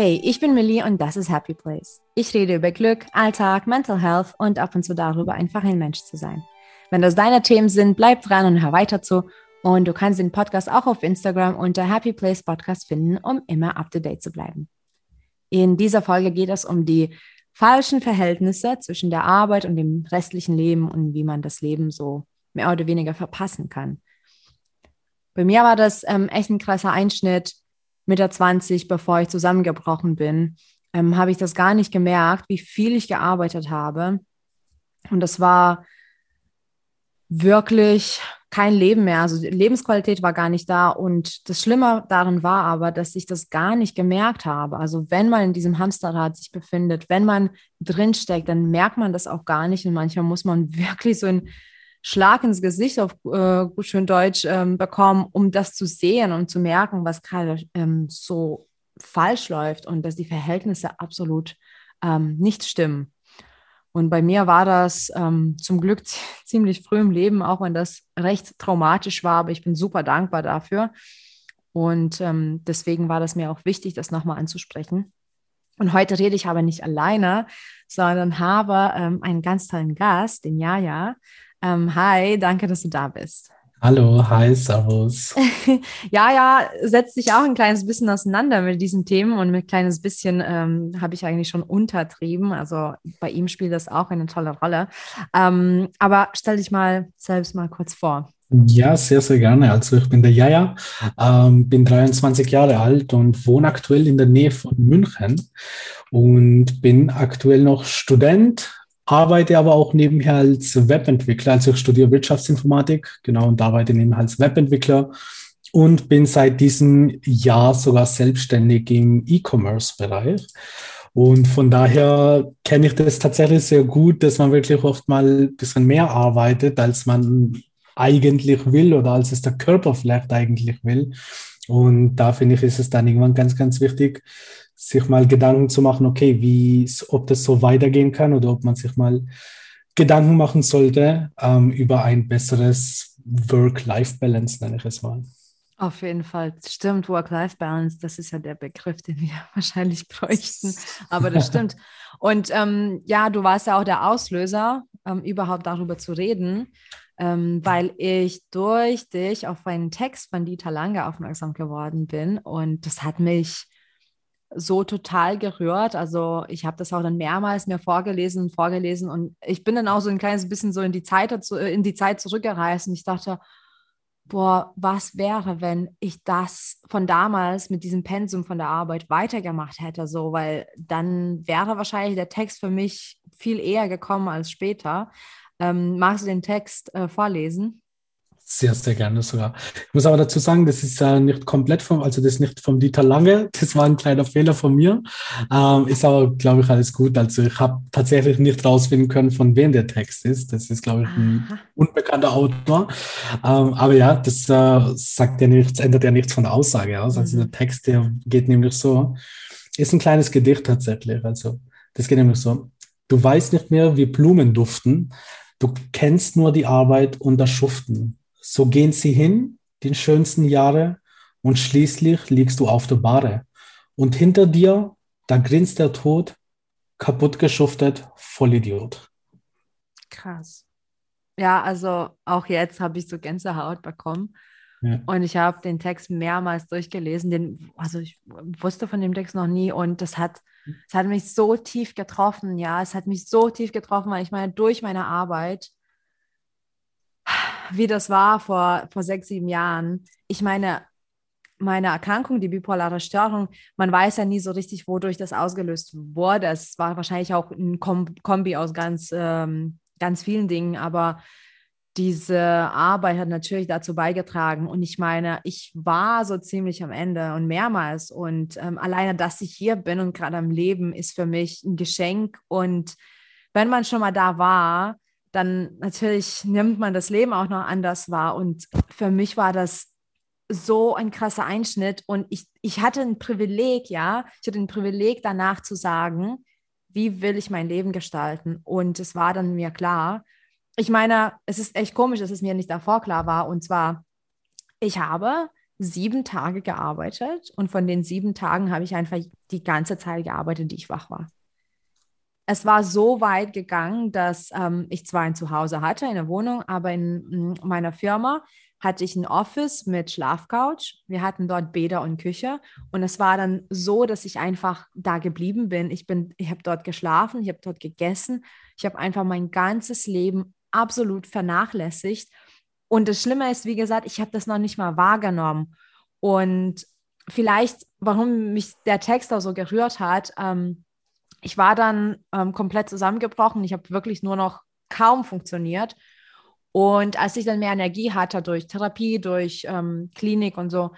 Hey, ich bin Millie und das ist Happy Place. Ich rede über Glück, Alltag, Mental Health und ab und zu darüber, einfach ein Mensch zu sein. Wenn das deine Themen sind, bleib dran und hör weiter zu. Und du kannst den Podcast auch auf Instagram unter Happy Place Podcast finden, um immer up to date zu bleiben. In dieser Folge geht es um die falschen Verhältnisse zwischen der Arbeit und dem restlichen Leben und wie man das Leben so mehr oder weniger verpassen kann. Bei mir war das ähm, echt ein krasser Einschnitt Mitte 20, bevor ich zusammengebrochen bin, ähm, habe ich das gar nicht gemerkt, wie viel ich gearbeitet habe. Und das war wirklich kein Leben mehr. Also die Lebensqualität war gar nicht da. Und das Schlimme daran war aber, dass ich das gar nicht gemerkt habe. Also wenn man in diesem Hamsterrad sich befindet, wenn man drinsteckt, dann merkt man das auch gar nicht. Und manchmal muss man wirklich so ein Schlag ins Gesicht auf äh, gut schön Deutsch ähm, bekommen, um das zu sehen und zu merken, was gerade ähm, so falsch läuft und dass die Verhältnisse absolut ähm, nicht stimmen. Und bei mir war das ähm, zum Glück ziemlich früh im Leben, auch wenn das recht traumatisch war, aber ich bin super dankbar dafür. Und ähm, deswegen war das mir auch wichtig, das nochmal anzusprechen. Und heute rede ich aber nicht alleine, sondern habe ähm, einen ganz tollen Gast, den Jaja. Ähm, hi, danke, dass du da bist. Hallo, hi, servus. ja, ja, setzt sich auch ein kleines bisschen auseinander mit diesen Themen und mit ein kleines bisschen ähm, habe ich eigentlich schon untertrieben. Also bei ihm spielt das auch eine tolle Rolle. Ähm, aber stell dich mal selbst mal kurz vor. Ja, sehr, sehr gerne. Also ich bin der Jaja, ähm, bin 23 Jahre alt und wohne aktuell in der Nähe von München und bin aktuell noch Student arbeite aber auch nebenher als Webentwickler. Also ich studiere Wirtschaftsinformatik, genau, und arbeite nebenher als Webentwickler und bin seit diesem Jahr sogar selbstständig im E-Commerce-Bereich. Und von daher kenne ich das tatsächlich sehr gut, dass man wirklich oft mal ein bisschen mehr arbeitet, als man eigentlich will oder als es der Körper vielleicht eigentlich will. Und da finde ich, ist es dann irgendwann ganz, ganz wichtig, sich mal Gedanken zu machen, okay, wie, ob das so weitergehen kann oder ob man sich mal Gedanken machen sollte ähm, über ein besseres Work-Life-Balance, nenne ich es mal. Auf jeden Fall, stimmt, Work-Life-Balance, das ist ja der Begriff, den wir wahrscheinlich bräuchten, aber das stimmt. Und ähm, ja, du warst ja auch der Auslöser, ähm, überhaupt darüber zu reden, ähm, weil ich durch dich auf einen Text von Dieter Lange aufmerksam geworden bin und das hat mich so total gerührt. Also ich habe das auch dann mehrmals mir vorgelesen und vorgelesen und ich bin dann auch so ein kleines bisschen so in die Zeit, in die Zeit zurückgereist und ich dachte, boah, was wäre, wenn ich das von damals mit diesem Pensum von der Arbeit weitergemacht hätte, so, weil dann wäre wahrscheinlich der Text für mich viel eher gekommen als später. Ähm, magst du den Text äh, vorlesen? Sehr, sehr gerne sogar. Ich muss aber dazu sagen, das ist ja nicht komplett vom, also das ist nicht vom Dieter Lange, das war ein kleiner Fehler von mir. Ähm, ist aber, glaube ich, alles gut. Also ich habe tatsächlich nicht rausfinden können, von wem der Text ist. Das ist, glaube ich, ein Aha. unbekannter Autor. Ähm, aber ja, das äh, sagt ja nichts, ändert ja nichts von der Aussage aus. Also mhm. der Text, der geht nämlich so, ist ein kleines Gedicht tatsächlich. Also das geht nämlich so. Du weißt nicht mehr, wie Blumen duften. Du kennst nur die Arbeit und das Schuften. So gehen sie hin, den schönsten Jahre, und schließlich liegst du auf der Bahre. Und hinter dir, da grinst der Tod, kaputt geschuftet, Vollidiot. Krass. Ja, also auch jetzt habe ich so Gänsehaut bekommen. Ja. Und ich habe den Text mehrmals durchgelesen. Den, also ich wusste von dem Text noch nie und das hat, das hat mich so tief getroffen. Ja, es hat mich so tief getroffen, weil ich meine, durch meine Arbeit wie das war vor, vor sechs, sieben Jahren. Ich meine, meine Erkrankung, die bipolare Störung, man weiß ja nie so richtig, wodurch das ausgelöst wurde. Es war wahrscheinlich auch ein Kombi aus ganz, ähm, ganz vielen Dingen, aber diese Arbeit hat natürlich dazu beigetragen. Und ich meine, ich war so ziemlich am Ende und mehrmals. Und ähm, alleine, dass ich hier bin und gerade am Leben, ist für mich ein Geschenk. Und wenn man schon mal da war, dann natürlich nimmt man das Leben auch noch anders wahr. Und für mich war das so ein krasser Einschnitt. Und ich, ich hatte ein Privileg, ja, ich hatte ein Privileg danach zu sagen, wie will ich mein Leben gestalten? Und es war dann mir klar. Ich meine, es ist echt komisch, dass es mir nicht davor klar war. Und zwar, ich habe sieben Tage gearbeitet und von den sieben Tagen habe ich einfach die ganze Zeit gearbeitet, die ich wach war. Es war so weit gegangen, dass ähm, ich zwar ein Zuhause hatte, in der Wohnung, aber in, in meiner Firma hatte ich ein Office mit Schlafcouch. Wir hatten dort Bäder und Küche. Und es war dann so, dass ich einfach da geblieben bin. Ich, bin, ich habe dort geschlafen, ich habe dort gegessen. Ich habe einfach mein ganzes Leben absolut vernachlässigt. Und das Schlimme ist, wie gesagt, ich habe das noch nicht mal wahrgenommen. Und vielleicht, warum mich der Text auch so gerührt hat, ähm, ich war dann ähm, komplett zusammengebrochen. Ich habe wirklich nur noch kaum funktioniert. Und als ich dann mehr Energie hatte durch Therapie, durch ähm, Klinik und so,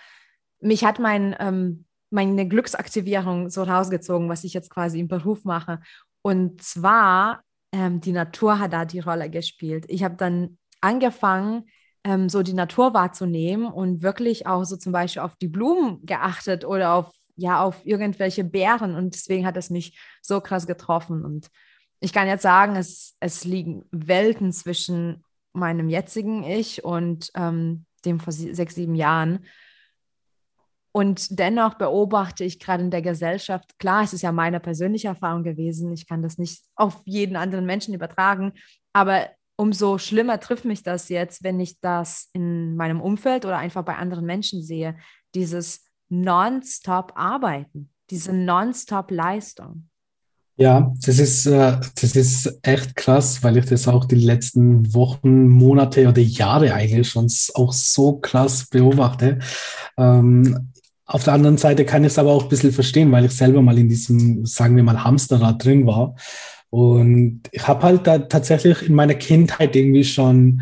mich hat mein, ähm, meine Glücksaktivierung so rausgezogen, was ich jetzt quasi im Beruf mache. Und zwar, ähm, die Natur hat da die Rolle gespielt. Ich habe dann angefangen, ähm, so die Natur wahrzunehmen und wirklich auch so zum Beispiel auf die Blumen geachtet oder auf ja auf irgendwelche Bären und deswegen hat es mich so krass getroffen und ich kann jetzt sagen, es, es liegen Welten zwischen meinem jetzigen Ich und ähm, dem vor sechs, sieben Jahren. Und dennoch beobachte ich gerade in der Gesellschaft, klar, es ist ja meine persönliche Erfahrung gewesen, ich kann das nicht auf jeden anderen Menschen übertragen, aber umso schlimmer trifft mich das jetzt, wenn ich das in meinem Umfeld oder einfach bei anderen Menschen sehe, dieses nonstop arbeiten, diese nonstop Leistung. Ja, das ist, äh, das ist echt krass, weil ich das auch die letzten Wochen, Monate oder Jahre eigentlich schon auch so krass beobachte. Ähm, auf der anderen Seite kann ich es aber auch ein bisschen verstehen, weil ich selber mal in diesem, sagen wir mal, Hamsterrad drin war. Und ich habe halt da tatsächlich in meiner Kindheit irgendwie schon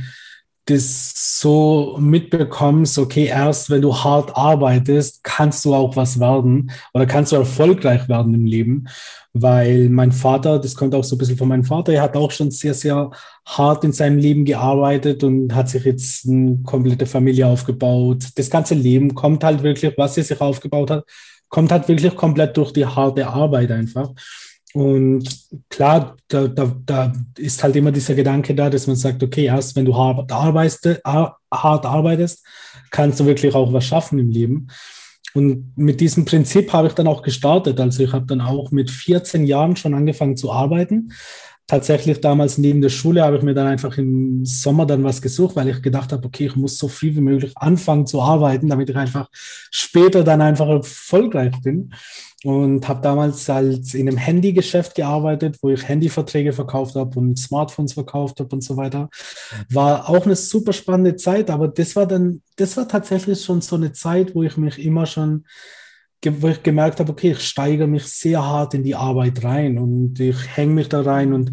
das so mitbekommst, okay, erst wenn du hart arbeitest, kannst du auch was werden oder kannst du erfolgreich werden im Leben. Weil mein Vater, das kommt auch so ein bisschen von meinem Vater, er hat auch schon sehr, sehr hart in seinem Leben gearbeitet und hat sich jetzt eine komplette Familie aufgebaut. Das ganze Leben kommt halt wirklich, was er sich aufgebaut hat, kommt halt wirklich komplett durch die harte Arbeit einfach. Und klar, da, da, da ist halt immer dieser Gedanke da, dass man sagt, okay, erst wenn du hart arbeitest, hart arbeitest, kannst du wirklich auch was schaffen im Leben. Und mit diesem Prinzip habe ich dann auch gestartet. Also ich habe dann auch mit 14 Jahren schon angefangen zu arbeiten tatsächlich damals neben der Schule habe ich mir dann einfach im Sommer dann was gesucht, weil ich gedacht habe, okay, ich muss so viel wie möglich anfangen zu arbeiten, damit ich einfach später dann einfach erfolgreich bin. Und habe damals als in einem Handygeschäft gearbeitet, wo ich Handyverträge verkauft habe und Smartphones verkauft habe und so weiter. War auch eine super spannende Zeit, aber das war dann, das war tatsächlich schon so eine Zeit, wo ich mich immer schon wo ich gemerkt habe, okay, ich steigere mich sehr hart in die Arbeit rein und ich hänge mich da rein und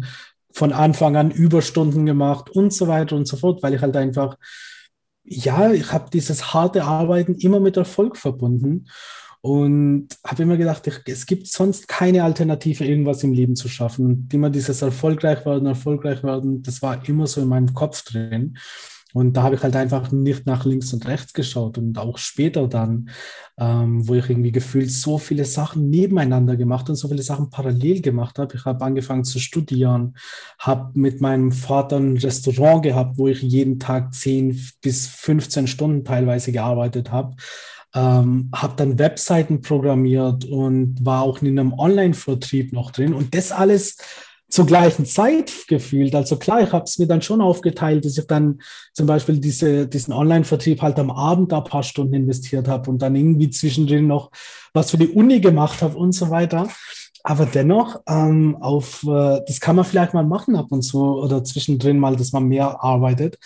von Anfang an Überstunden gemacht und so weiter und so fort, weil ich halt einfach, ja, ich habe dieses harte Arbeiten immer mit Erfolg verbunden und habe immer gedacht, ich, es gibt sonst keine Alternative, irgendwas im Leben zu schaffen. Und immer dieses erfolgreich werden, erfolgreich werden, das war immer so in meinem Kopf drin. Und da habe ich halt einfach nicht nach links und rechts geschaut und auch später dann, ähm, wo ich irgendwie gefühlt so viele Sachen nebeneinander gemacht und so viele Sachen parallel gemacht habe. Ich habe angefangen zu studieren, habe mit meinem Vater ein Restaurant gehabt, wo ich jeden Tag 10 bis 15 Stunden teilweise gearbeitet habe. Ähm, habe dann Webseiten programmiert und war auch in einem Online-Vertrieb noch drin. Und das alles zur gleichen Zeit gefühlt. Also klar, ich habe es mir dann schon aufgeteilt, dass ich dann zum Beispiel diese, diesen Online-Vertrieb halt am Abend da paar Stunden investiert habe und dann irgendwie zwischendrin noch was für die Uni gemacht habe und so weiter. Aber dennoch, ähm, auf, äh, das kann man vielleicht mal machen ab und zu oder zwischendrin mal, dass man mehr arbeitet.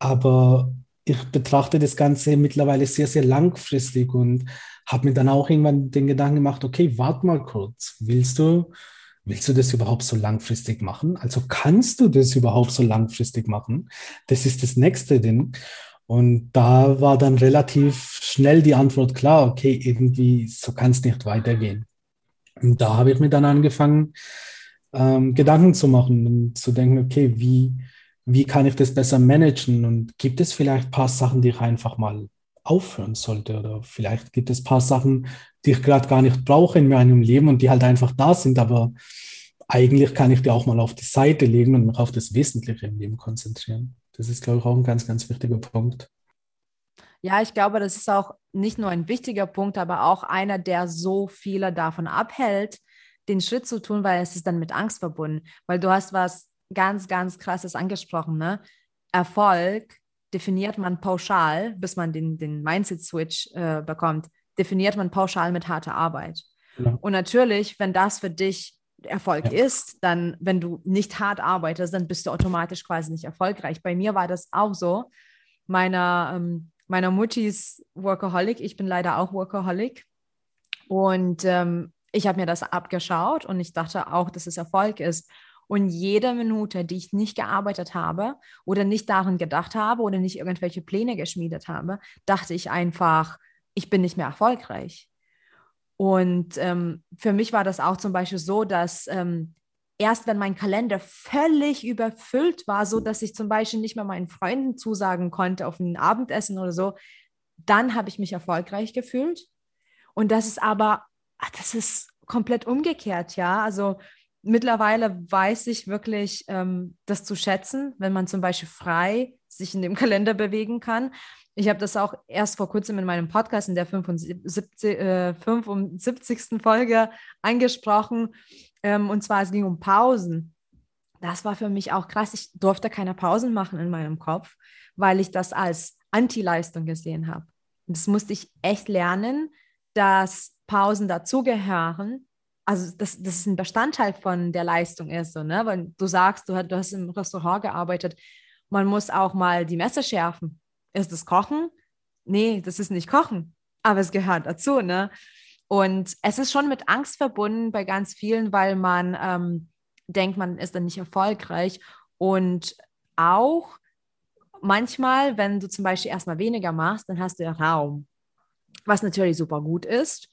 Aber ich betrachte das Ganze mittlerweile sehr, sehr langfristig und habe mir dann auch irgendwann den Gedanken gemacht, okay, warte mal kurz, willst du Willst du das überhaupt so langfristig machen? Also kannst du das überhaupt so langfristig machen? Das ist das nächste Ding. Und da war dann relativ schnell die Antwort klar, okay, irgendwie so kann es nicht weitergehen. Und da habe ich mir dann angefangen, ähm, Gedanken zu machen und zu denken, okay, wie, wie kann ich das besser managen? Und gibt es vielleicht ein paar Sachen, die ich einfach mal aufhören sollte? Oder vielleicht gibt es ein paar Sachen, die ich gerade gar nicht brauche in meinem Leben und die halt einfach da sind, aber eigentlich kann ich die auch mal auf die Seite legen und mich auf das Wesentliche im Leben konzentrieren. Das ist, glaube ich, auch ein ganz, ganz wichtiger Punkt. Ja, ich glaube, das ist auch nicht nur ein wichtiger Punkt, aber auch einer, der so viele davon abhält, den Schritt zu tun, weil es ist dann mit Angst verbunden. Weil du hast was ganz, ganz krasses angesprochen, ne? Erfolg definiert man pauschal, bis man den, den Mindset-Switch äh, bekommt, definiert man pauschal mit harter Arbeit. Ja. Und natürlich, wenn das für dich Erfolg ja. ist, dann, wenn du nicht hart arbeitest, dann bist du automatisch quasi nicht erfolgreich. Bei mir war das auch so. Meiner, ähm, meiner Mutti ist Workaholic, ich bin leider auch Workaholic. Und ähm, ich habe mir das abgeschaut und ich dachte auch, dass es Erfolg ist. Und jede Minute, die ich nicht gearbeitet habe oder nicht daran gedacht habe oder nicht irgendwelche Pläne geschmiedet habe, dachte ich einfach, ich bin nicht mehr erfolgreich. Und ähm, für mich war das auch zum Beispiel so, dass ähm, erst wenn mein Kalender völlig überfüllt war, so dass ich zum Beispiel nicht mehr meinen Freunden zusagen konnte auf ein Abendessen oder so, dann habe ich mich erfolgreich gefühlt. Und das ist aber, ach, das ist komplett umgekehrt, ja. Also mittlerweile weiß ich wirklich, ähm, das zu schätzen, wenn man zum Beispiel frei sich in dem Kalender bewegen kann. Ich habe das auch erst vor kurzem in meinem Podcast in der 75, äh, 75. Folge angesprochen. Ähm, und zwar, es ging um Pausen. Das war für mich auch krass. Ich durfte keine Pausen machen in meinem Kopf, weil ich das als Anti-Leistung gesehen habe. Das musste ich echt lernen, dass Pausen dazugehören also das, das ein Bestandteil von der Leistung ist, so, ne? Weil du sagst, du, du hast im Restaurant gearbeitet, man muss auch mal die Messer schärfen. Ist das Kochen? Nee, das ist nicht Kochen, aber es gehört dazu, ne? Und es ist schon mit Angst verbunden bei ganz vielen, weil man ähm, denkt, man ist dann nicht erfolgreich. Und auch manchmal, wenn du zum Beispiel erstmal weniger machst, dann hast du ja Raum, was natürlich super gut ist.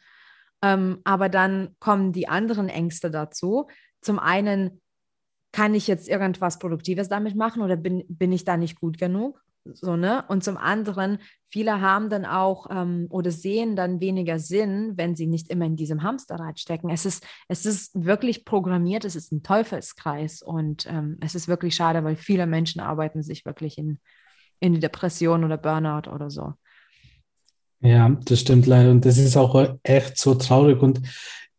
Ähm, aber dann kommen die anderen Ängste dazu. Zum einen, kann ich jetzt irgendwas Produktives damit machen oder bin, bin ich da nicht gut genug? So, ne? Und zum anderen, viele haben dann auch ähm, oder sehen dann weniger Sinn, wenn sie nicht immer in diesem Hamsterrad stecken. Es ist, es ist wirklich programmiert, es ist ein Teufelskreis und ähm, es ist wirklich schade, weil viele Menschen arbeiten sich wirklich in, in die Depression oder Burnout oder so. Ja, das stimmt leider. Und das ist auch echt so traurig. Und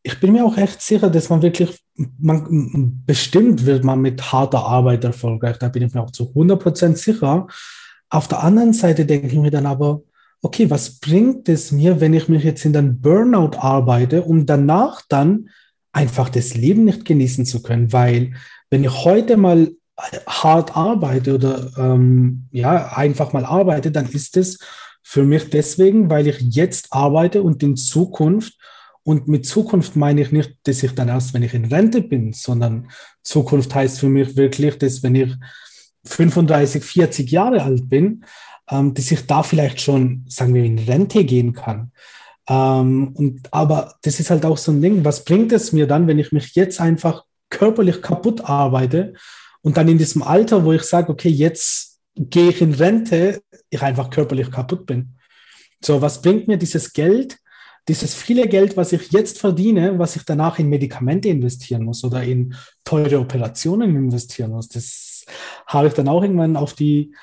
ich bin mir auch echt sicher, dass man wirklich, man, bestimmt wird man mit harter Arbeit erfolgreich. Da bin ich mir auch zu 100% sicher. Auf der anderen Seite denke ich mir dann aber, okay, was bringt es mir, wenn ich mich jetzt in den Burnout arbeite, um danach dann einfach das Leben nicht genießen zu können? Weil wenn ich heute mal hart arbeite oder ähm, ja, einfach mal arbeite, dann ist es für mich deswegen, weil ich jetzt arbeite und in Zukunft, und mit Zukunft meine ich nicht, dass ich dann erst, wenn ich in Rente bin, sondern Zukunft heißt für mich wirklich, dass wenn ich 35, 40 Jahre alt bin, ähm, dass ich da vielleicht schon, sagen wir, in Rente gehen kann. Ähm, und, aber das ist halt auch so ein Ding, was bringt es mir dann, wenn ich mich jetzt einfach körperlich kaputt arbeite und dann in diesem Alter, wo ich sage, okay, jetzt gehe ich in Rente, ich einfach körperlich kaputt bin. So, was bringt mir dieses Geld, dieses viele Geld, was ich jetzt verdiene, was ich danach in Medikamente investieren muss oder in teure Operationen investieren muss? Das habe ich dann auch irgendwann auf die,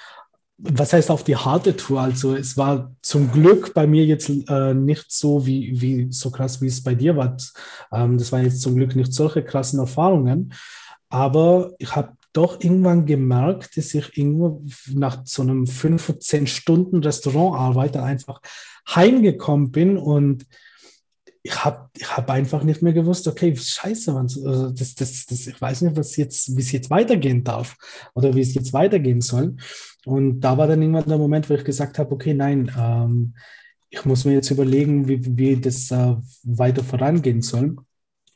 was heißt auf die harte Tour? Also es war zum Glück bei mir jetzt äh, nicht so wie, wie so krass, wie es bei dir war. Ähm, das waren jetzt zum Glück nicht solche krassen Erfahrungen. Aber ich habe doch irgendwann gemerkt, dass ich irgendwo nach so einem 15 Stunden Restaurantarbeit einfach heimgekommen bin und ich habe ich hab einfach nicht mehr gewusst, okay, scheiße, man, also das, das, das, ich weiß nicht, was jetzt, wie es jetzt weitergehen darf oder wie es jetzt weitergehen soll. Und da war dann irgendwann der Moment, wo ich gesagt habe, okay, nein, ähm, ich muss mir jetzt überlegen, wie, wie das äh, weiter vorangehen soll.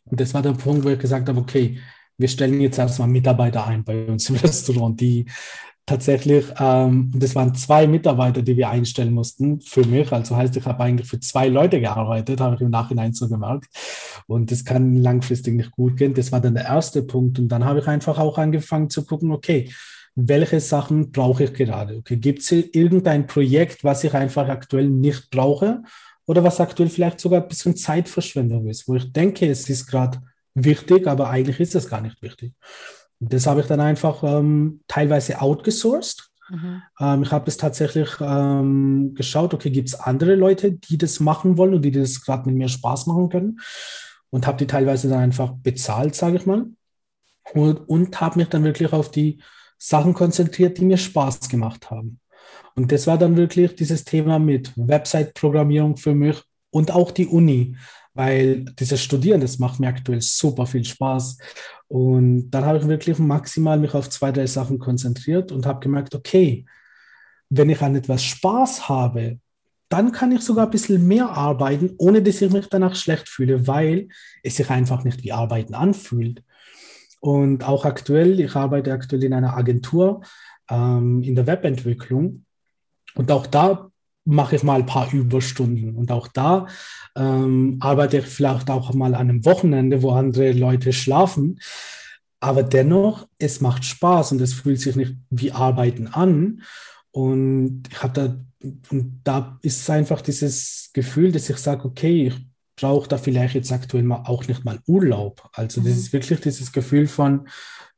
Und das war der Punkt, wo ich gesagt habe, okay, wir stellen jetzt erstmal Mitarbeiter ein bei uns im Restaurant, die tatsächlich, ähm, das waren zwei Mitarbeiter, die wir einstellen mussten für mich. Also heißt, ich habe eigentlich für zwei Leute gearbeitet, habe ich im Nachhinein so gemerkt. Und das kann langfristig nicht gut gehen. Das war dann der erste Punkt. Und dann habe ich einfach auch angefangen zu gucken, okay, welche Sachen brauche ich gerade? Okay, gibt es irgendein Projekt, was ich einfach aktuell nicht brauche? Oder was aktuell vielleicht sogar ein bisschen Zeitverschwendung ist, wo ich denke, es ist gerade wichtig, aber eigentlich ist das gar nicht wichtig. Das habe ich dann einfach ähm, teilweise outgesourced. Mhm. Ähm, ich habe es tatsächlich ähm, geschaut, okay, gibt es andere Leute, die das machen wollen und die das gerade mit mir Spaß machen können? Und habe die teilweise dann einfach bezahlt, sage ich mal. Und, und habe mich dann wirklich auf die Sachen konzentriert, die mir Spaß gemacht haben. Und das war dann wirklich dieses Thema mit Website-Programmierung für mich und auch die Uni, weil dieses Studieren, das macht mir aktuell super viel Spaß. Und dann habe ich wirklich maximal mich auf zwei, drei Sachen konzentriert und habe gemerkt, okay, wenn ich an etwas Spaß habe, dann kann ich sogar ein bisschen mehr arbeiten, ohne dass ich mich danach schlecht fühle, weil es sich einfach nicht wie Arbeiten anfühlt. Und auch aktuell, ich arbeite aktuell in einer Agentur ähm, in der Webentwicklung. Und auch da mache ich mal ein paar Überstunden. Und auch da ähm, arbeite ich vielleicht auch mal an einem Wochenende, wo andere Leute schlafen. Aber dennoch, es macht Spaß und es fühlt sich nicht wie Arbeiten an. Und ich habe da, und da ist einfach dieses Gefühl, dass ich sage, okay, ich brauche da vielleicht jetzt aktuell mal auch nicht mal Urlaub. Also mhm. das ist wirklich dieses Gefühl von,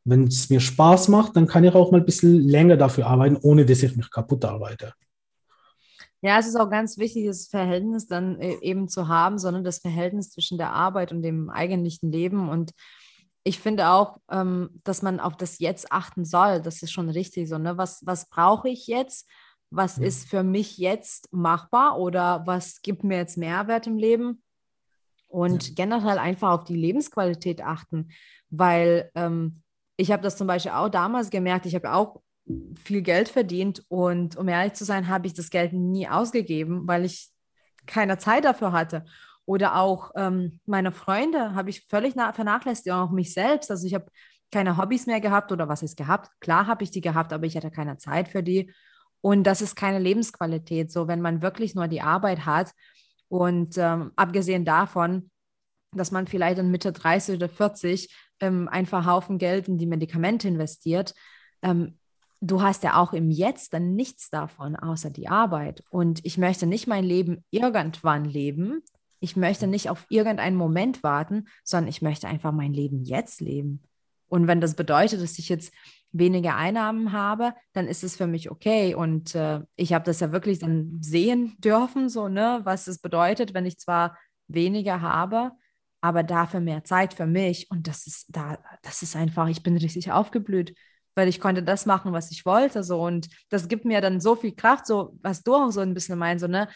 wenn es mir Spaß macht, dann kann ich auch mal ein bisschen länger dafür arbeiten, ohne dass ich mich kaputt arbeite. Ja, es ist auch ganz wichtig, das Verhältnis dann äh, eben zu haben, sondern das Verhältnis zwischen der Arbeit und dem eigentlichen Leben. Und ich finde auch, ähm, dass man auf das Jetzt achten soll. Das ist schon richtig so. Ne? Was, was brauche ich jetzt? Was ja. ist für mich jetzt machbar oder was gibt mir jetzt Mehrwert im Leben? Und ja. generell einfach auf die Lebensqualität achten, weil ähm, ich habe das zum Beispiel auch damals gemerkt. Ich habe auch viel Geld verdient und um ehrlich zu sein, habe ich das Geld nie ausgegeben, weil ich keine Zeit dafür hatte. Oder auch ähm, meine Freunde habe ich völlig vernachlässigt, auch mich selbst. Also ich habe keine Hobbys mehr gehabt oder was ist gehabt. Klar habe ich die gehabt, aber ich hatte keine Zeit für die. Und das ist keine Lebensqualität. So, wenn man wirklich nur die Arbeit hat und ähm, abgesehen davon, dass man vielleicht in Mitte 30 oder 40 ähm, einfach Haufen Geld in die Medikamente investiert, ähm, du hast ja auch im Jetzt dann nichts davon, außer die Arbeit. Und ich möchte nicht mein Leben irgendwann leben. Ich möchte nicht auf irgendeinen Moment warten, sondern ich möchte einfach mein Leben jetzt leben. Und wenn das bedeutet, dass ich jetzt weniger Einnahmen habe, dann ist es für mich okay. Und äh, ich habe das ja wirklich dann sehen dürfen, so, ne, was es bedeutet, wenn ich zwar weniger habe, aber dafür mehr Zeit für mich. Und das ist da, das ist einfach, ich bin richtig aufgeblüht weil ich konnte das machen, was ich wollte. So. Und das gibt mir dann so viel Kraft, so was du auch so ein bisschen meinst, so, ne?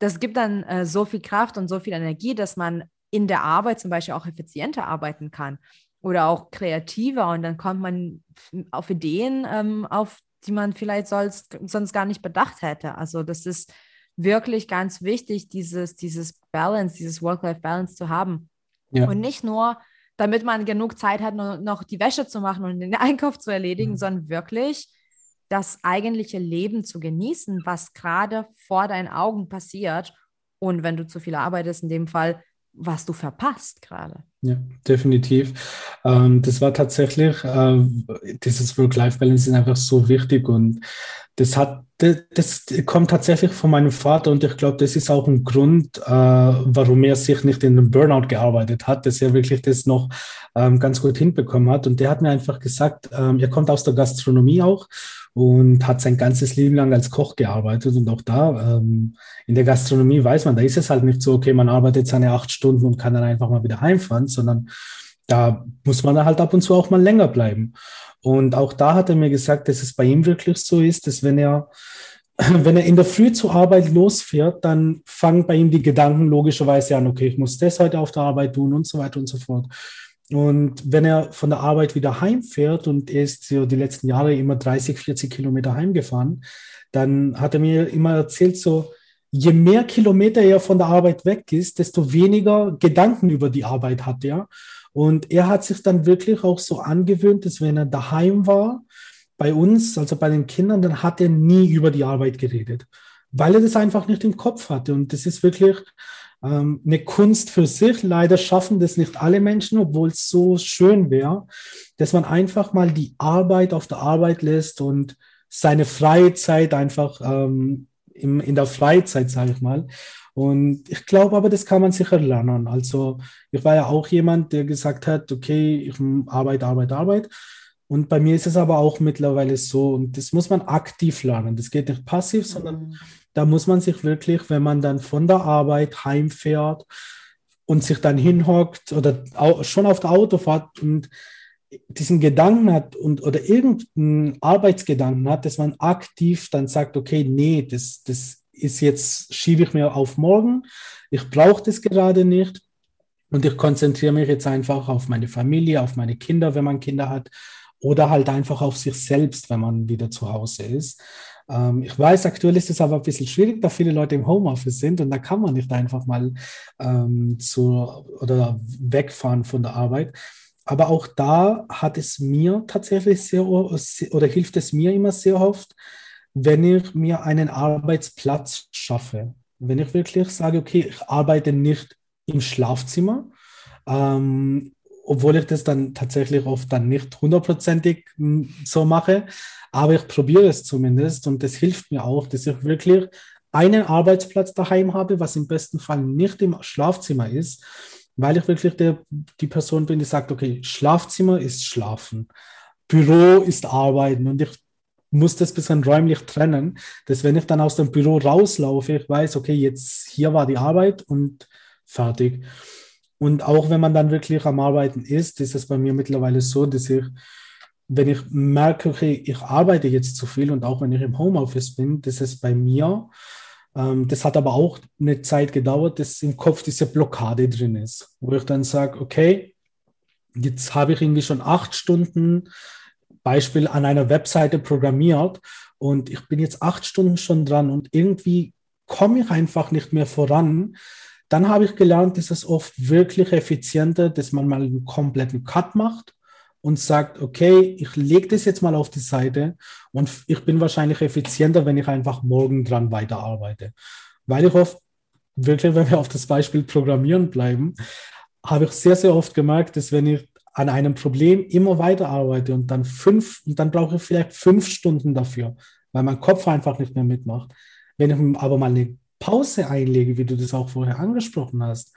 Das gibt dann äh, so viel Kraft und so viel Energie, dass man in der Arbeit zum Beispiel auch effizienter arbeiten kann oder auch kreativer und dann kommt man auf Ideen, ähm, auf die man vielleicht sonst, sonst gar nicht bedacht hätte. Also das ist wirklich ganz wichtig, dieses, dieses Balance, dieses Work-Life-Balance zu haben. Ja. Und nicht nur damit man genug Zeit hat, noch die Wäsche zu machen und den Einkauf zu erledigen, mhm. sondern wirklich das eigentliche Leben zu genießen, was gerade vor deinen Augen passiert. Und wenn du zu viel arbeitest, in dem Fall, was du verpasst gerade. Ja, definitiv. Ähm, das war tatsächlich, äh, dieses Work-Life-Balance ist einfach so wichtig und das hat, das, das, kommt tatsächlich von meinem Vater und ich glaube, das ist auch ein Grund, äh, warum er sich nicht in den Burnout gearbeitet hat, dass er wirklich das noch ähm, ganz gut hinbekommen hat. Und der hat mir einfach gesagt, ähm, er kommt aus der Gastronomie auch und hat sein ganzes Leben lang als Koch gearbeitet. Und auch da ähm, in der Gastronomie weiß man, da ist es halt nicht so, okay, man arbeitet seine acht Stunden und kann dann einfach mal wieder heimfahren, sondern da muss man halt ab und zu auch mal länger bleiben. Und auch da hat er mir gesagt, dass es bei ihm wirklich so ist, dass wenn er, wenn er in der Früh zur Arbeit losfährt, dann fangen bei ihm die Gedanken logischerweise an, okay, ich muss das heute auf der Arbeit tun und so weiter und so fort. Und wenn er von der Arbeit wieder heimfährt und er ist so die letzten Jahre immer 30, 40 Kilometer heimgefahren, dann hat er mir immer erzählt, so, je mehr Kilometer er von der Arbeit weg ist, desto weniger Gedanken über die Arbeit hat er. Und er hat sich dann wirklich auch so angewöhnt, dass wenn er daheim war, bei uns, also bei den Kindern, dann hat er nie über die Arbeit geredet, weil er das einfach nicht im Kopf hatte. Und das ist wirklich ähm, eine Kunst für sich. Leider schaffen das nicht alle Menschen, obwohl es so schön wäre, dass man einfach mal die Arbeit auf der Arbeit lässt und seine freie Zeit einfach ähm, im, in der Freizeit, sage ich mal. Und ich glaube aber, das kann man sicher lernen. Also ich war ja auch jemand, der gesagt hat, okay, ich arbeite, arbeite, arbeite. Und bei mir ist es aber auch mittlerweile so, und das muss man aktiv lernen. Das geht nicht passiv, sondern mhm. Da muss man sich wirklich, wenn man dann von der Arbeit heimfährt und sich dann hinhockt oder schon auf der Autofahrt und diesen Gedanken hat und oder irgendeinen Arbeitsgedanken hat, dass man aktiv dann sagt, okay, nee, das, das ist jetzt, schiebe ich mir auf morgen, ich brauche das gerade nicht. Und ich konzentriere mich jetzt einfach auf meine Familie, auf meine Kinder, wenn man Kinder hat. Oder halt einfach auf sich selbst, wenn man wieder zu Hause ist. Ähm, ich weiß, aktuell ist es aber ein bisschen schwierig, da viele Leute im Homeoffice sind und da kann man nicht einfach mal ähm, zu oder wegfahren von der Arbeit. Aber auch da hat es mir tatsächlich sehr oder hilft es mir immer sehr oft, wenn ich mir einen Arbeitsplatz schaffe. Wenn ich wirklich sage, okay, ich arbeite nicht im Schlafzimmer, ähm, obwohl ich das dann tatsächlich oft dann nicht hundertprozentig hm, so mache, aber ich probiere es zumindest und das hilft mir auch, dass ich wirklich einen Arbeitsplatz daheim habe, was im besten Fall nicht im Schlafzimmer ist, weil ich wirklich der, die Person bin, die sagt, okay, Schlafzimmer ist Schlafen, Büro ist Arbeiten und ich muss das bisschen räumlich trennen, dass wenn ich dann aus dem Büro rauslaufe, ich weiß, okay, jetzt hier war die Arbeit und fertig. Und auch wenn man dann wirklich am Arbeiten ist, ist es bei mir mittlerweile so, dass ich, wenn ich merke, okay, ich arbeite jetzt zu viel und auch wenn ich im Homeoffice bin, das ist bei mir, ähm, das hat aber auch eine Zeit gedauert, dass im Kopf diese Blockade drin ist, wo ich dann sage, okay, jetzt habe ich irgendwie schon acht Stunden Beispiel an einer Webseite programmiert und ich bin jetzt acht Stunden schon dran und irgendwie komme ich einfach nicht mehr voran, dann habe ich gelernt, dass es oft wirklich effizienter, dass man mal einen kompletten Cut macht und sagt, okay, ich lege das jetzt mal auf die Seite und ich bin wahrscheinlich effizienter, wenn ich einfach morgen dran weiterarbeite. Weil ich oft, wirklich, wenn wir auf das Beispiel Programmieren bleiben, habe ich sehr, sehr oft gemerkt, dass wenn ich an einem Problem immer weiterarbeite und dann fünf, und dann brauche ich vielleicht fünf Stunden dafür, weil mein Kopf einfach nicht mehr mitmacht. Wenn ich aber mal eine Pause einlege, wie du das auch vorher angesprochen hast,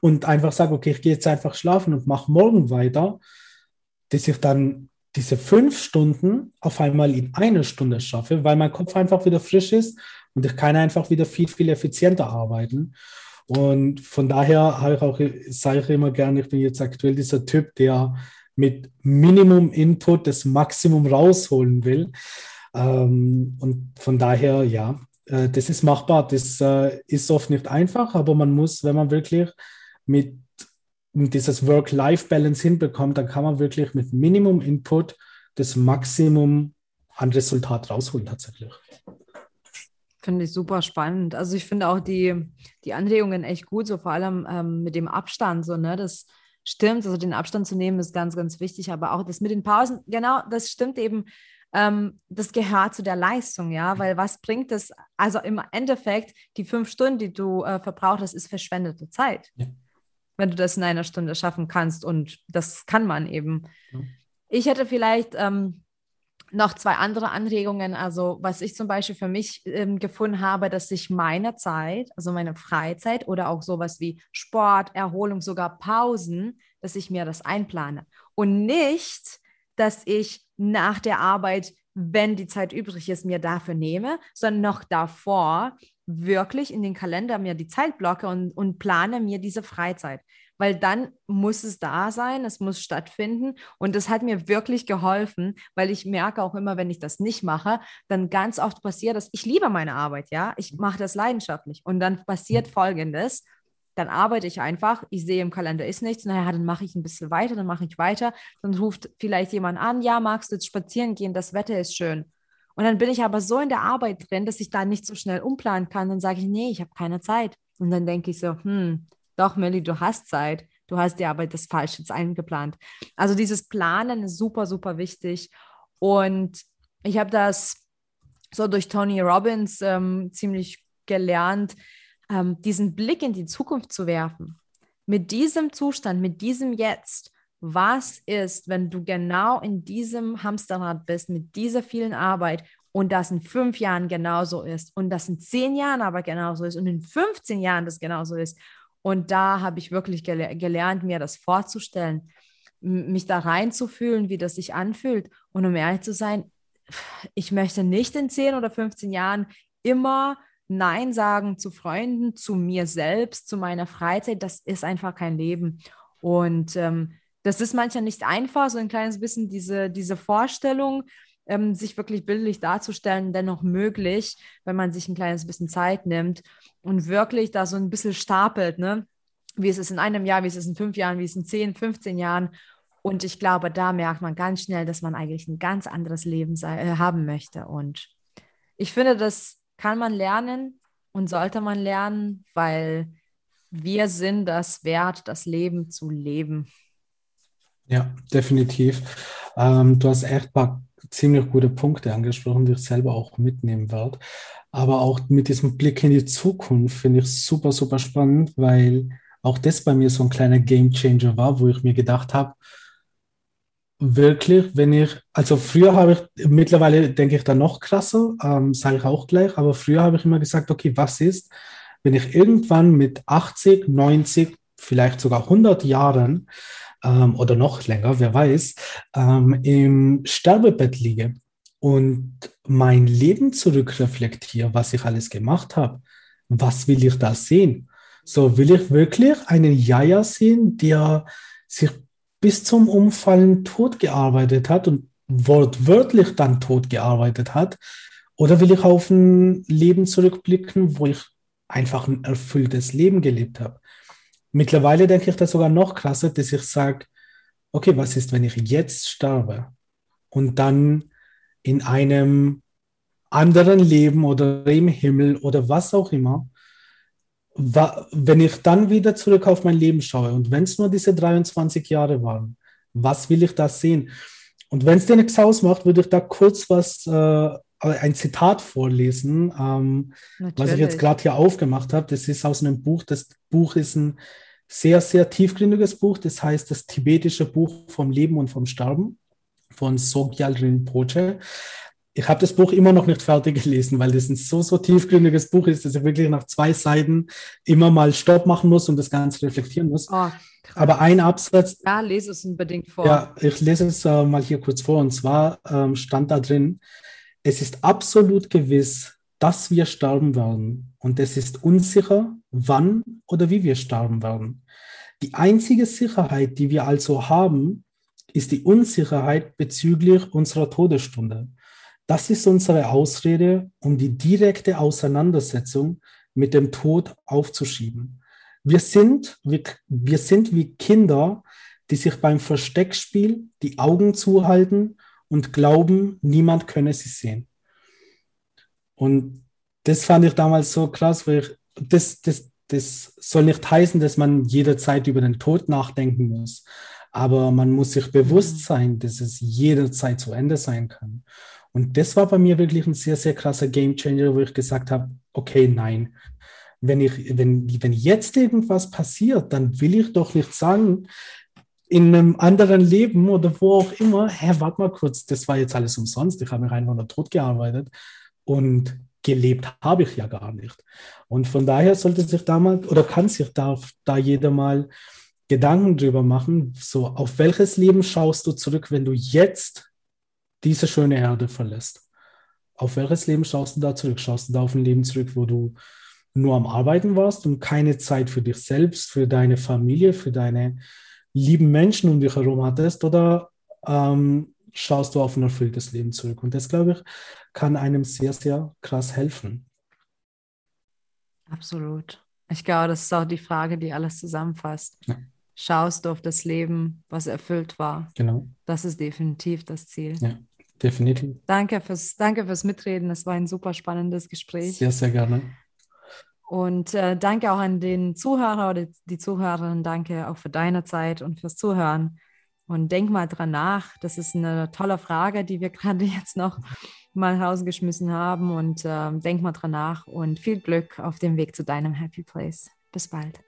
und einfach sage, okay, ich gehe jetzt einfach schlafen und mache morgen weiter, dass ich dann diese fünf Stunden auf einmal in eine Stunde schaffe, weil mein Kopf einfach wieder frisch ist und ich kann einfach wieder viel, viel effizienter arbeiten. Und von daher habe ich auch, sage ich immer gerne, ich bin jetzt aktuell dieser Typ, der mit Minimum Input das Maximum rausholen will. Ähm, und von daher, ja, äh, das ist machbar. Das äh, ist oft nicht einfach, aber man muss, wenn man wirklich mit, mit dieses Work-Life-Balance hinbekommt, dann kann man wirklich mit Minimum Input das Maximum an Resultat rausholen tatsächlich. Finde ich super spannend. Also ich finde auch die, die Anregungen echt gut, so vor allem ähm, mit dem Abstand, so, ne? Das stimmt, also den Abstand zu nehmen ist ganz, ganz wichtig, aber auch das mit den Pausen, genau, das stimmt eben ähm, das gehört zu der Leistung, ja, weil was bringt es? Also im Endeffekt, die fünf Stunden, die du äh, verbraucht hast, ist verschwendete Zeit. Ja. Wenn du das in einer Stunde schaffen kannst und das kann man eben. Ja. Ich hätte vielleicht ähm, noch zwei andere Anregungen. Also, was ich zum Beispiel für mich ähm, gefunden habe, dass ich meine Zeit, also meine Freizeit oder auch sowas wie Sport, Erholung, sogar Pausen, dass ich mir das einplane. Und nicht, dass ich nach der Arbeit, wenn die Zeit übrig ist, mir dafür nehme, sondern noch davor wirklich in den Kalender mir die Zeit blocke und, und plane mir diese Freizeit. Weil dann muss es da sein, es muss stattfinden. Und das hat mir wirklich geholfen, weil ich merke auch immer, wenn ich das nicht mache, dann ganz oft passiert das, ich liebe meine Arbeit, ja, ich mache das leidenschaftlich. Und dann passiert Folgendes, dann arbeite ich einfach, ich sehe im Kalender ist nichts, naja, dann mache ich ein bisschen weiter, dann mache ich weiter, dann ruft vielleicht jemand an, ja, magst du jetzt spazieren gehen, das Wetter ist schön. Und dann bin ich aber so in der Arbeit drin, dass ich da nicht so schnell umplanen kann. Dann sage ich, nee, ich habe keine Zeit. Und dann denke ich so, hm, doch, Melly, du hast Zeit. Du hast dir aber das Falsche jetzt eingeplant. Also dieses Planen ist super, super wichtig. Und ich habe das so durch Tony Robbins ähm, ziemlich gelernt, ähm, diesen Blick in die Zukunft zu werfen. Mit diesem Zustand, mit diesem Jetzt, was ist, wenn du genau in diesem Hamsterrad bist, mit dieser vielen Arbeit und das in fünf Jahren genauso ist und das in zehn Jahren aber genauso ist und in 15 Jahren das genauso ist. Und da habe ich wirklich gele gelernt, mir das vorzustellen. mich da reinzufühlen, wie das sich anfühlt. Und um ehrlich zu sein, ich möchte nicht in 10 oder 15 Jahren immer Nein sagen zu Freunden, zu mir selbst, zu meiner Freizeit. Das ist einfach kein Leben. Und ähm, das ist manchmal nicht einfach, so ein kleines bisschen diese, diese Vorstellung, ähm, sich wirklich bildlich darzustellen, dennoch möglich, wenn man sich ein kleines bisschen Zeit nimmt und wirklich da so ein bisschen stapelt, ne? Wie ist es in einem Jahr, wie ist es in fünf Jahren, wie ist es in zehn, 15 Jahren. Und ich glaube, da merkt man ganz schnell, dass man eigentlich ein ganz anderes Leben sei, äh, haben möchte. Und ich finde, das kann man lernen und sollte man lernen, weil wir sind das wert, das Leben zu leben. Ja, definitiv. Ähm, du hast echt paar ziemlich gute Punkte angesprochen, die ich selber auch mitnehmen werde. Aber auch mit diesem Blick in die Zukunft finde ich super, super spannend, weil auch das bei mir so ein kleiner Game Changer war, wo ich mir gedacht habe, wirklich, wenn ich, also früher habe ich, mittlerweile denke ich da noch krasser, ähm, sage ich auch gleich, aber früher habe ich immer gesagt, okay, was ist, wenn ich irgendwann mit 80, 90, vielleicht sogar 100 Jahren ähm, oder noch länger, wer weiß, ähm, im Sterbebett liege und mein Leben zurückreflektiere, was ich alles gemacht habe, was will ich da sehen? So will ich wirklich einen Jaja sehen, der sich bis zum Umfallen tot gearbeitet hat und wortwörtlich dann tot gearbeitet hat? Oder will ich auf ein Leben zurückblicken, wo ich einfach ein erfülltes Leben gelebt habe? Mittlerweile denke ich das sogar noch krasser, dass ich sage, okay, was ist, wenn ich jetzt sterbe und dann in einem anderen Leben oder im Himmel oder was auch immer, wenn ich dann wieder zurück auf mein Leben schaue und wenn es nur diese 23 Jahre waren, was will ich da sehen? Und wenn es dir nichts ausmacht, würde ich da kurz was, äh, ein Zitat vorlesen, ähm, was ich jetzt gerade hier aufgemacht habe. Das ist aus einem Buch. Das Buch ist ein sehr, sehr tiefgründiges Buch. Das heißt das tibetische Buch vom Leben und vom Sterben von Sogyal Rinpoche. Ich habe das Buch immer noch nicht fertig gelesen, weil das ein so, so tiefgründiges Buch ist, dass ich wirklich nach zwei Seiten immer mal Stopp machen muss und das Ganze reflektieren muss. Oh, Aber ein Absatz. Ja, lese es unbedingt vor. Ja, ich lese es äh, mal hier kurz vor. Und zwar ähm, stand da drin, es ist absolut gewiss, dass wir sterben werden. Und es ist unsicher, wann oder wie wir sterben werden. Die einzige Sicherheit, die wir also haben, ist die Unsicherheit bezüglich unserer Todesstunde. Das ist unsere Ausrede, um die direkte Auseinandersetzung mit dem Tod aufzuschieben. Wir sind, wir, wir sind wie Kinder, die sich beim Versteckspiel die Augen zuhalten und glauben, niemand könne sie sehen. Und das fand ich damals so krass, weil ich, das, das, das soll nicht heißen, dass man jederzeit über den Tod nachdenken muss. Aber man muss sich bewusst mhm. sein, dass es jederzeit zu Ende sein kann. Und das war bei mir wirklich ein sehr, sehr krasser Gamechanger, wo ich gesagt habe, okay, nein. Wenn, ich, wenn, wenn jetzt irgendwas passiert, dann will ich doch nicht sagen, in einem anderen Leben oder wo auch immer, hä, warte mal kurz, das war jetzt alles umsonst, ich habe mich einfach nur tot gearbeitet und gelebt habe ich ja gar nicht. Und von daher sollte sich da mal oder kann sich da, da jeder mal Gedanken drüber machen, so auf welches Leben schaust du zurück, wenn du jetzt diese schöne Erde verlässt? Auf welches Leben schaust du da zurück? Schaust du da auf ein Leben zurück, wo du nur am Arbeiten warst und keine Zeit für dich selbst, für deine Familie, für deine lieben Menschen um dich herum hattest? Oder ähm, schaust du auf ein erfülltes Leben zurück? Und das, glaube ich, kann einem sehr, sehr krass helfen. Absolut. Ich glaube, das ist auch die Frage, die alles zusammenfasst. Ja schaust du auf das Leben, was erfüllt war. Genau. Das ist definitiv das Ziel. Ja, definitiv. Danke fürs, danke fürs Mitreden. Es war ein super spannendes Gespräch. Sehr, sehr gerne. Und äh, danke auch an den Zuhörer oder die Zuhörerin. Danke auch für deine Zeit und fürs Zuhören. Und denk mal dran nach. Das ist eine tolle Frage, die wir gerade jetzt noch mal rausgeschmissen haben. Und äh, denk mal dran nach und viel Glück auf dem Weg zu deinem Happy Place. Bis bald.